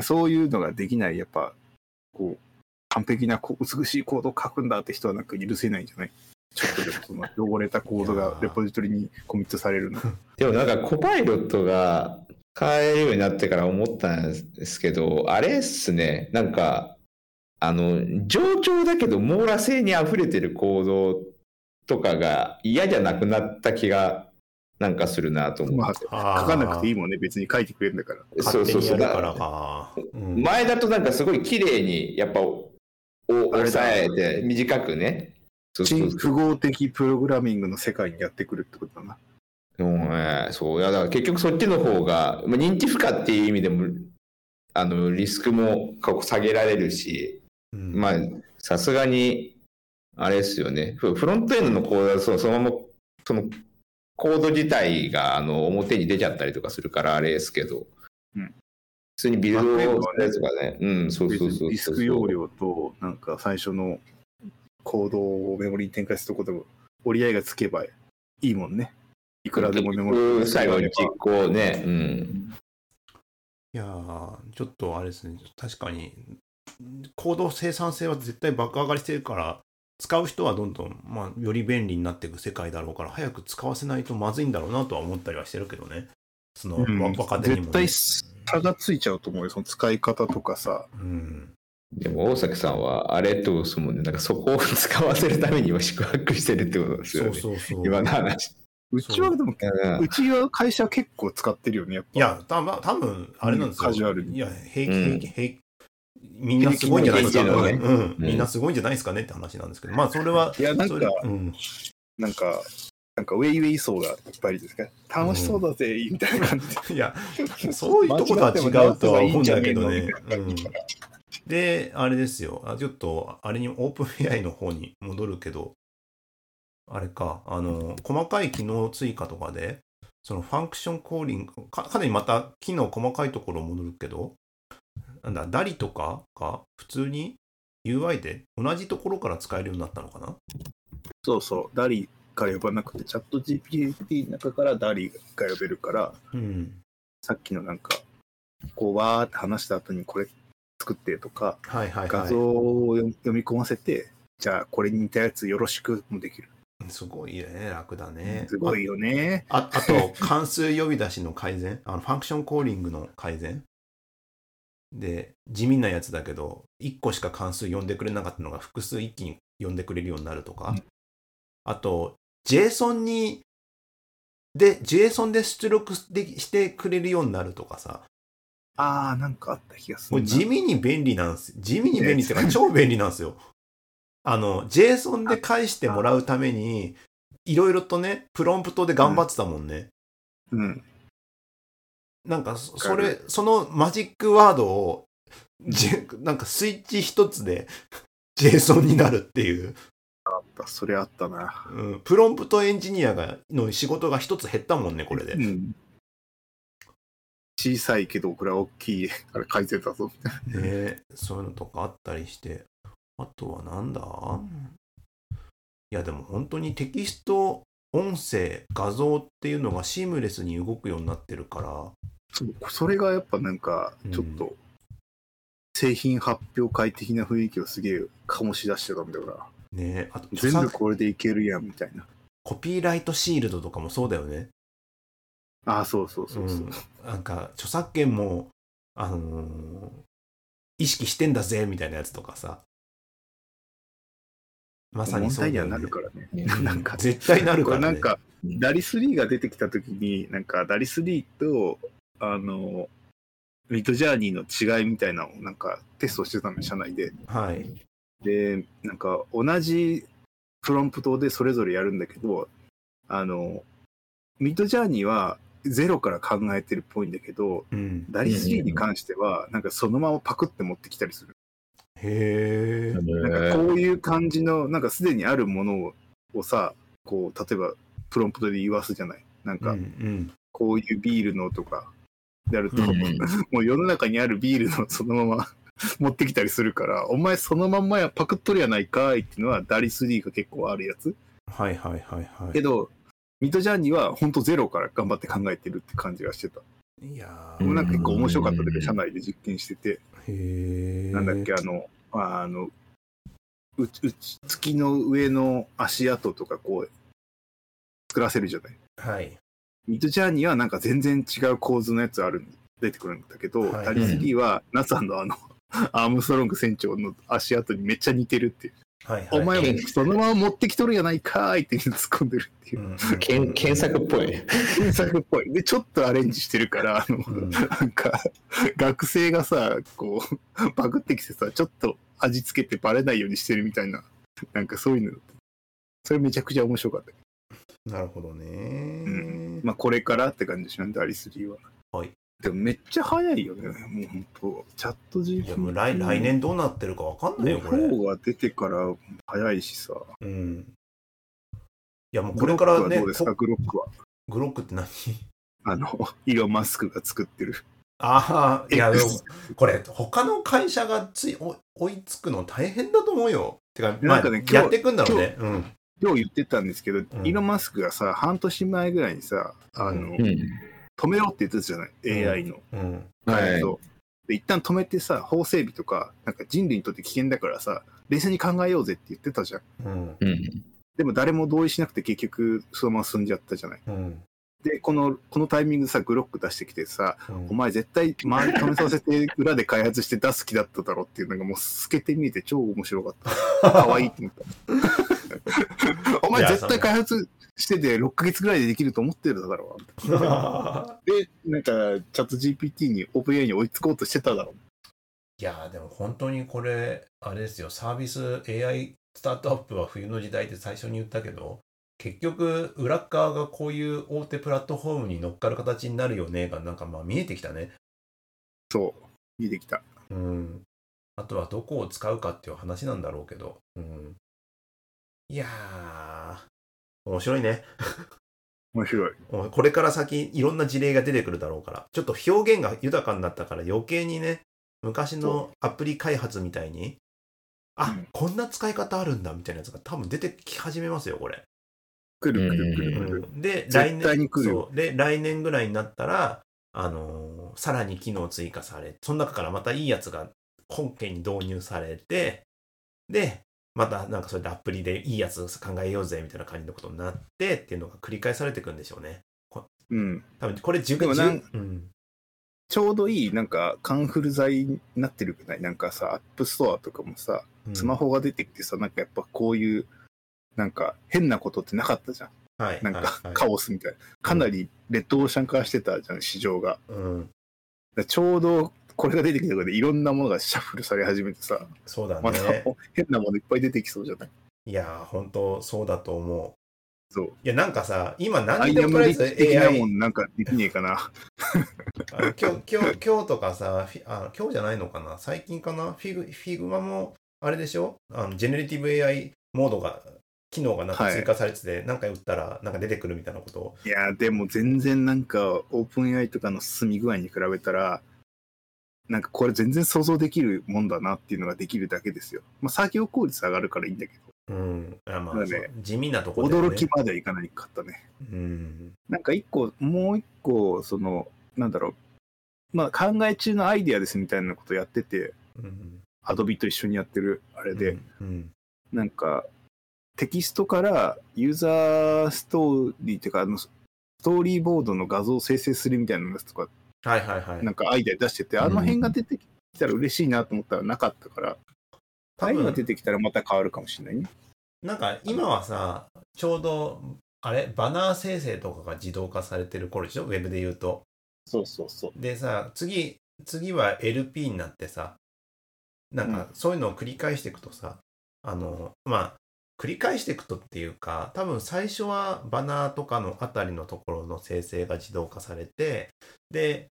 そういうのができないやっぱこう完璧な美しいコードを書くんだって人はなんか許せないんじゃない？ちょっとでもその汚れたコードがレポジトリにコミットされるの。でもなんかコパイロットが使えるようになってから思ったんですけどあれっすね。なんかあの冗長だけど網羅性に溢れてるコードとかが嫌じゃなくなった気がなんかするなと思まあって、書かなくていい。いもんね別に書いてくれるんだから。そうそうそう。やるからか。うん。前だとなんかすごい綺麗にやっぱおあれだ抑えて短くね。そうそう新複合的プログラミングの世界にやってくるってことだな。うんね、そう、いや、だから結局そっちの方が、まあ、認知負荷っていう意味でも、あの、リスクも過去下げられるし、うん。まあ、さすがに、あれですよね。フフロントエンドのコードはそそのまま、その、コード自体が、あの、表に出ちゃったりとかするから、あれですけど、うん普通にビルドをするやつがね、うん、そうそうそう。ディスク容量と、なんか最初のコードをメモリに展開するとこでも折り合いがつけばいいもんね。いくらでもメモリ最後に実行ね、うん。いやーちょっとあれですね確かに行動生産性は絶対爆上がりしてるから使う人はどんどん、まあ、より便利になっていく世界だろうから早く使わせないとまずいんだろうなとは思ったりはしてるけどねその、うんわ若手にも、ね、絶対差がついちゃうと思うよ。その使い方とかさ。うんでも大崎さんはあれとそもね、なんかそこを使わせるために今宿泊してるってことですよそね。うそうそう今の話。うちはでも、うちは会社は結構使ってるよね、やっぱ。いやたま多分あれなんですよ、カジュアルにいや平気うん平気平気みんなすごいんじゃないですか、ね。うん。うん。みんなすごいんじゃないですかねって話なんですけどまあそれはいや、なんかうん、なんか、なんかウェイウェイ層がいっぱいですか？楽しそうだぜ、みたいな感じ。で。いやそういうとことは違うとは思うんだけどね。で、あれですよ。あちょっと、あれに、オープン AI の方に戻るけど、あれか、あの、細かい機能追加とかで、そのファンクションコーリング、かかなりまた機能細かいところ戻るけど、なんだ、ダリとかが普通に UI で同じところから使えるようになったのかな？そうそう、ダリから呼ばなくて、チャット GPT の中からダリが呼べるから、うん。さっきのなんか、こう、わーって話した後にこれ作ってとか、はいはい画像はを読み込ませて、じゃあこれに似たやつよろしくもできる。い。すごいね、楽だね。すごいよね。ああと、関数呼び出しの改善、あのファンクションコーリングの改善？で、地味なやつだけど、1個しか関数呼んでくれなかったのが複数一気に呼んでくれるようになるとか。うんあと、JSON に、で、JSON で出力でしてくれるようになるとかさ、あー、なんかあった気がするな。もう地味に便利なんです。地味に便利っていうか、超便利なんですよ。あの、JSON で返してもらうために、いろいろとね、プロンプトで頑張ってたもんね。うん。なんかそ、かるそれ、そのマジックワードを、じなんかスイッチ一つで JSON になるっていう、あった、それあったな。うん、プロンプトエンジニアがの仕事が一つ減ったもんね、これで。うん。小さいけど、これは大きい、あれ改善だぞ。ねそういうのとかあったりして。あとはなんだ？いや、でも本当にテキスト、音声、画像っていうのがシームレスに動くようになってるから、そうそれがやっぱなんか、ちょっと、製品発表会的な雰囲気をすげえ醸し出してたんだよな。ねあと著全部作これでいけるやん、みたいな。コピーライトシールドとかもそうだよね。ああ、そうそうそうそう。うん、なんか著作権も、あのー意識してんだぜみたいなやつとかさまさに問題にはそうだよねなるからね。うん なんか、絶対なるから、ね、なんか、ダリ3が出てきたときに、なんか、ダリ3と、あの、ミッドジャーニーの違いみたいなのを、なんか、テストしてたの、社内で。はいで、なんか、同じプロンプトでそれぞれやるんだけど、あの、ミッドジャーニーはゼロから考えてるっぽいんだけど、うんダリ3に関しては、なんかそのままパクって持ってきたりする。へえなんかこういう感じの、なんかすでにあるものをさ、こう、例えばプロンプトで言わすじゃない。なんうんか、うんこういうビールのとか、やると、うんうんもう世の中にあるビールのそのまま 持ってきたりするから、お前そのまんまやパクっとるやないかいっていうのはダリ3が結構あるやつ。はいはいはいはいけど、ミッドジャーニーは本当ゼロから頑張って考えてるって感じがしてた。いやもうなんか結構面白かったんだけど、うん社内で実験してて、へえなんだっけ、あの、あの、うう月の上の足跡とかこう、作らせるじゃない。はいミッドジャーニーはなんか全然違う構図のやつある出てくるんだけど、はいダリ3は NASA のあの、アームストロング船長の足跡にめっちゃ似てるっていう。はいはいお前もそのまま持ってきとるやないかーいって突っ込んでるっていうう。んけん検索っぽいね。検索っぽい。で、ちょっとアレンジしてるから、あの、うんなんか、学生がさ、こう、パクってきてさ、ちょっと味付けてバレないようにしてるみたいな、なんかそういうの。それめちゃくちゃ面白かった。なるほどね、まあこれからって感じしなんで、アリスリーは。はい。でもめっちゃ早いよね。もう本当チャット GPT。いやもう来来年どうなってるかわかんないよ、これ。4が出てから早いしさ。うん。いやもうこれからねグロックはどうですか、こグロックは？グロックって何？あの、イーロン・マスクが作ってる。ああ、いや、でもこれ、他の会社がついお追いつくの大変だと思うよ。てか、まあ、なんかね今日やっていくんだろうね。うん。今日言ってたんですけど、イーロン・マスクがさ、半年前ぐらいにさ、あの。止めろって言ってたじゃない、AI の。うん。はい。で一旦止めてさ、法整備とか、なんか人類にとって危険だからさ、冷静に考えようぜって言ってたじゃん。うん。うん。でも誰も同意しなくて結局そのまま進んじゃったじゃない？うん。で、この、このタイミングでさ、グロック出してきてさ、うんお前絶対周り止めさせて裏で開発して出す気だっただろっていうのがもう透けて見えて超面白かった。可愛いって思った。お前絶対開発してて6ヶ月ぐらいでできると思ってるだろう。で、なんかチャット GPT に OpenAI に追いつこうとしてただろう。いやーでも本当にこれ、あれですよ、サービス AI スタートアップは冬の時代って最初に言ったけど、結局、裏っ側がこういう大手プラットフォームに乗っかる形になるよねが、なんかまあ見えてきたね。そう。見えてきた。うん。あとはどこを使うかっていう話なんだろうけど。うん。いやー、面白いね。面白い。これから先いろんな事例が出てくるだろうから、ちょっと表現が豊かになったから余計にね、昔のアプリ開発みたいに、あ、うんこんな使い方あるんだみたいなやつが多分出てき始めますよ、これ。来る来る来うる来る。んで、絶来年そうで、来年ぐらいになったら、あのーさらに機能追加され、その中からまたいいやつが本件に導入されて、で、またなんかそれでアプリでいいやつ考えようぜみたいな感じのことになってっていうのが繰り返されていくんでしょうね。うん。多分これ10でもうん、ちょうどいい、なんか、カンフル剤になってるくない？なんかさ、アップストアとかもさ、スマホが出てきてさ、なんかやっぱこういう、なんか変なことってなかったじゃん。はい、なんかはいはいカオスみたいな。かなりレッドオーシャン化してたじゃん、市場が。うん、らちょうどこれが出てきたことでいろんなものがシャッフルされ始めてさ、そうだまたね。変なものいっぱい出てきそうじゃない？いやー、本当そうだと思う。そう。いや、なんかさ、今ア何でもとりあえず AI もんなんかできねえかな。あの今日、今日、今日とかさ、あ今日じゃないのかな？最近かな？フィグ、フィグマも、あれでしょ？あの、ジェネレティブ AI モードが、機能がなんかはい追加されてて、何回打ったら、なんか出てくるみたいなこと？を。いや、でも全然なんか、オープン AI とかの進み具合に比べたら、なんかこれ全然想像できるもんだなっていうのができるだけですよ。まあ、作業効率上がるからいいんだけうん。あまあ、まあね地味なとこど、ろね。驚きまではいかないかったね。うん。なんか一個、もう一個、その、なんだろう、まあ考え中のアイディアですみたいなことやってて、うん。アドビと一緒にやってるあれで、うん。なんか、テキストからユーザーストーリーっていうか、あの、ストーリーボードの画像を生成するみたいなやつとか、はいはいはい。なんかアイデア出してて、あの辺が出てきたら嬉しいなと思ったらなかったから、あ多あいうのが分出てきたらまた変わるかもしれないね。なんか今はさ、ちょうど、あれ、バナー生成とかが自動化されてる頃でしょ？ウェブで言うと。そうそうそう。でさ、次、次は LP になってさ、なんかそういうのを繰り返していくとさ、あの、まあ、繰り返していくとっていうか、多分最初はバナーとかのあたりのところの生成が自動化されて、で、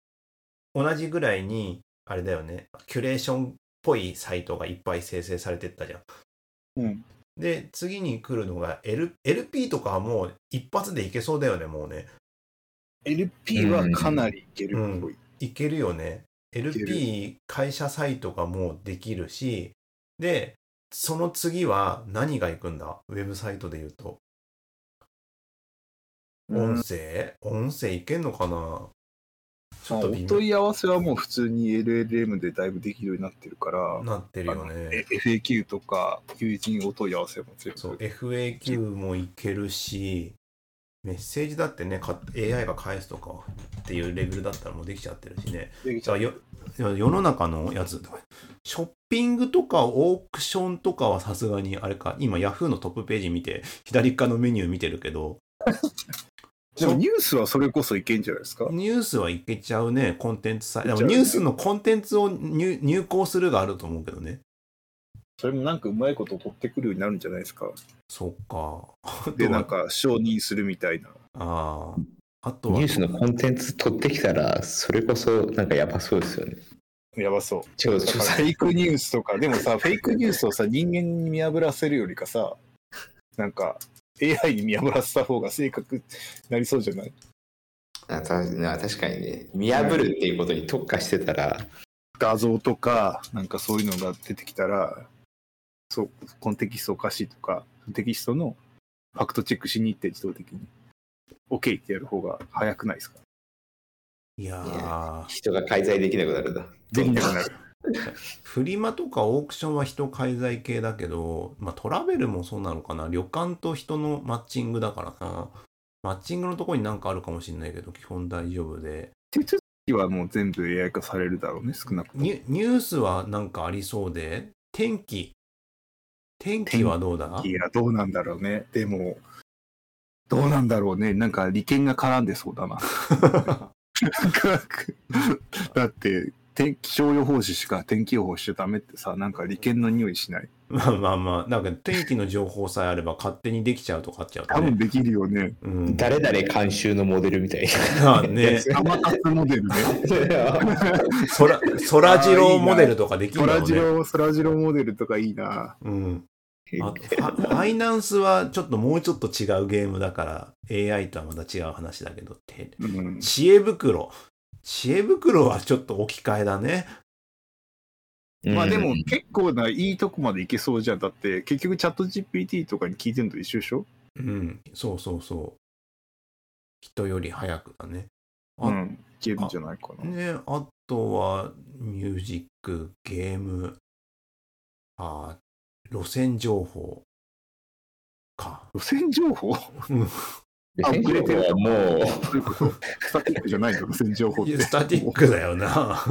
同じぐらいに、あれだよね、キュレーションっぽいサイトがいっぱい生成されてったじゃん。うん。で、次に来るのが、L、LP とかはもう一発でいけそうだよね、もうね。LP はかなりいけるっぽい。いけるよね。LP 会社サイトがもうできるし、で、その次は何が行くんだ？ウェブサイトで言うと。うん音声、音声いけんのかな？ちょっと微妙問い合わせはもう普通に LLM でだいぶできるようになってるから、なってるよね。え FAQ とか求人お問い合わせも全部そう、FAQ もいけるし、メッセージだってね、か AI が返すとかっていうレベルだったらもうできちゃってるしね。できちゃうじゃあよ世の中のやつ、ショッピングとかオークションとかはさすがにあれか、今 Yahoo のトップページ見て、左側のメニュー見てるけど、でもニュースはそれこそいけんじゃないですか？ニュースはいけちゃうね、コンテンツさ。でもニュースのコンテンツを入入稿するがあると思うけどね。それもなんかうまいこと取ってくるようになるんじゃないですか？そっか。で、なんか承認するみたいな。ああとはニュースのコンテンツ取ってきたら、それこそなんかやばそうですよね。やばそう。超だからフェイクニュースとか、でもさ、フェイクニュースをさ、人間に見破らせるよりかさ、なんか AI に見破らせた方が正確になりそうじゃない？あたな確かにね、見破るっていうことに特化してたら、画像とか、なんかそういうのが出てきたら、そう、このテキストおかしいとか、テキストのファクトチェックしに行って自動的に。OK ってやる方が早くないですか？いやいー人が介在できなくなるんだ。できなくなる。フリマとかオークションは人介在系だけど、まあ、トラベルもそうなのかな旅館と人のマッチングだからなマッチングのところになんかあるかもしれないけど基本大丈夫で手続きはもう全部 AI 化されるだろうね、少なくとも。ニュニュースはなんかありそうで天気天気はどうだ？いや、どうなんだろうね。でも、どうなんだろうね。なんか利権が絡んでそうだな。だって、天気象予報士しか天気予報しちゃダメってさ、なんか利権の匂いしない？まあまあまあなんか天気の情報さえあれば勝手にできちゃうとかっちゃうとね、多分できるよね。うん、誰々監修のモデルみたいまあね 天達モデルね。な。そらそらジローモデルとかできるそのねらジロー、そらジローモデルとかいいな。うんあとファイナンスはちょっともうちょっと違うゲームだから AI とはまた違う話だけどてうん、知恵袋知恵袋はちょっと置き換えだね。まあでもうん結構ないいとこまでいけそうじゃん。だって結局チャット GPT とかに聞いてるのと一緒でしょ？うん。そうそうそう。人より早くだね。あ,、うん。いけるんじゃないかな。ねあとはミュージックゲームあ路線情報か。路線情報？うんあ遅れてるはもう、どういうことスタティックじゃないの路線情報っていや。スタティックだよな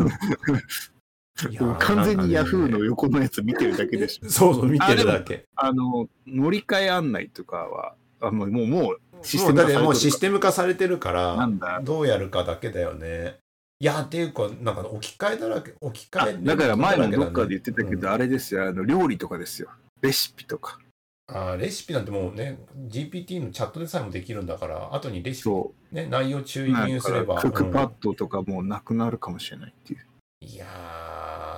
完全にヤフーの横のやつ見てるだけでしょ。そうそう見てるだけあの、乗り換え案内とかは、あもう、もう、もうシステム化されてるもうシステム化されてるからなんだ。どうやるかだけだよね。いや、っていうか、なんか置き換えだらけ、置きあ換えだから前もどっかでで言ってたけど、あれですよ、あの、料理とかですよ。レシピとか。あレシピなんてもうね、GPT のチャットでさえもできるんだから、後にレシピ、そね、内容注う。なん入すれば。かクックパッうんドとかもうなくなるかもしれないっていう。いや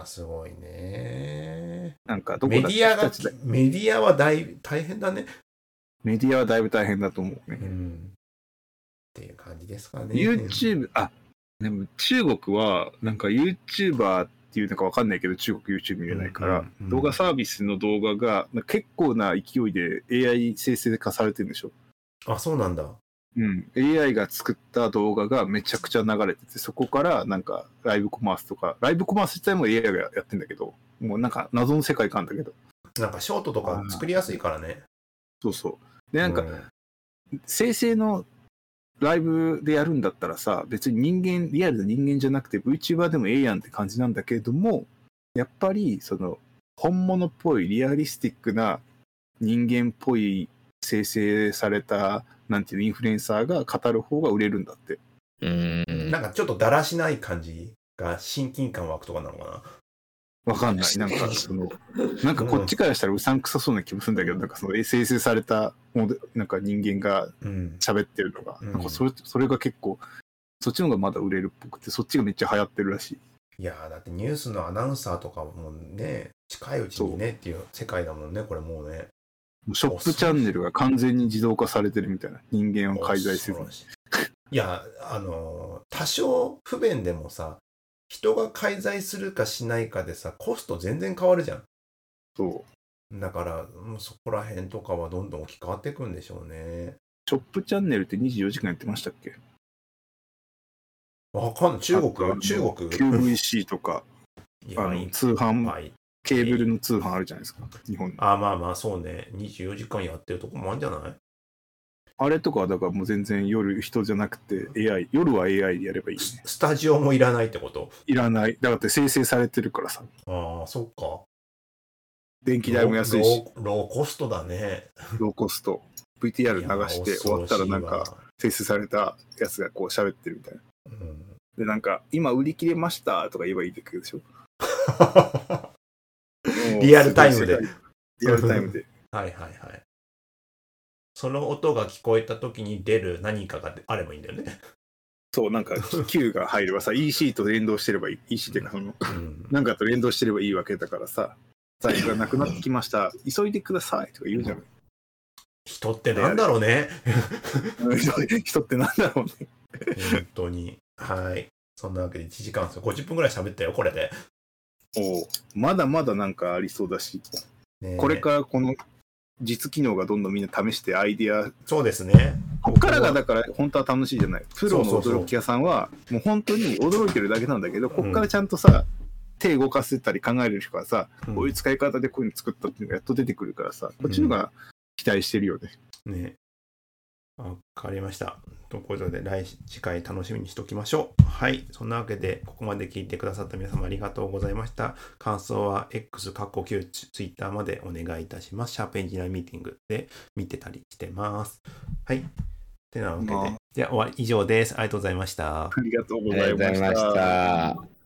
ー、すごいね。なんか、どこメディアがメディアは大大変だね。メディアはだいぶ大変だと思うね。うん。っていう感じですかね。YouTube、あ、でも中国は、なんか YouTuber っていうのかわかんないけど、中国 YouTube 見れないから、うんうんうん動画サービスの動画が結構な勢いで AI 生成化されてるんでしょ？あ、そうなんだ。うん。AI が作った動画がめちゃくちゃ流れてて、そこからなんかライブコマースとか、ライブコマース自体も AI がやってんだけど、もうなんか謎の世界観だけど。なんかショートとか作りやすいからね。そうそう。で、なんかう生成のライブでやるんだったらさ、別に人間、リアルな人間じゃなくて VTuber でもええやんって感じなんだけれども、やっぱりその本物っぽいリアリスティックな人間っぽい生成されたなんていうのインフルエンサーが語る方が売れるんだって。うん。なんかちょっとだらしない感じが親近感湧くとかなのかな。わかんない。なんかその、なんかこっちからしたらうさんくさそうな気もするんだけど、なんかその生成されたなんか人間がうん。喋ってるのが、うんなんかそれそれが結構、そっちの方がまだ売れるっぽくて、そっちがめっちゃ流行ってるらしい。いやーだってニュースのアナウンサーとかもね、近いうちにねっていう世界だもんね、これもうね。もうショップチャンネルが完全に自動化されてるみたいな。人間を介在せずに恐ろ。しい。いや、あのー、多少不便でもさ、人が介在するかしないかでさ、コスト全然変わるじゃん。そう。だから、もうそこら辺とかはどんどん置き換わっていくんでしょうね。ショップチャンネルって24時間やってましたっけ？わかんない。中国の中国 ?QVC とか、あの通販。ケーブルの通販あるじゃないですか。日本に。あ、まあまあ、そうね。24時間やってるとこもあるんじゃない？あれとかはだからもう全然夜人じゃなくて AI、夜は AI でやればいいね。ススタジオもいらないってこと？いらない。だって生成されてるからさ。ああ、そっか。電気代も安いし、ローローコストだね。ローコスト。VTR 流して終わったらなんか、生成されたやつがこう喋ってるみたいな。うんで、なんか、今売り切れましたとか言えばいいだけでしょ。リアルタイムで。リアルタイムで。はいはいはい。その音が聞こえた時に出る何かがあればいいんだよね。そう、なんか Q が入ればさ、EC と連動してればいい。EC っていうか、その、うん。なんかと連動してればいいわけだからさ、財布がなくなってきました。急いでくださいとか言うじゃん。人ってなんだろうね。人ってなんだろうね。本当に。はい。そんなわけで1時間50分ぐらい喋ったよ、これで。おうまだまだなんかありそうだし、ねこれからこの実機能がどんどんみんな試してアイディア、そうですね。こっからがだから本当は楽しいじゃない。プロの驚き屋さんはもう本当に驚いてるだけなんだけど、こっからちゃんとさ、手動かせたり考える人がさ、うんこういう使い方でこういうの作ったっていうのがやっと出てくるからさ、こっちのが期待してるよね。ね。わかりました。ということで、来次回楽しみにしておきましょう。はい。そんなわけで、ここまで聞いてくださった皆様ありがとうございました。感想は X、カッコ Q、Twitter までお願いいたします。シャープエンジニアミーティングで見てたりしてます。はい。てなわけでまあ、じゃあ終わり以上です。ありがとうございました。ありがとうございました。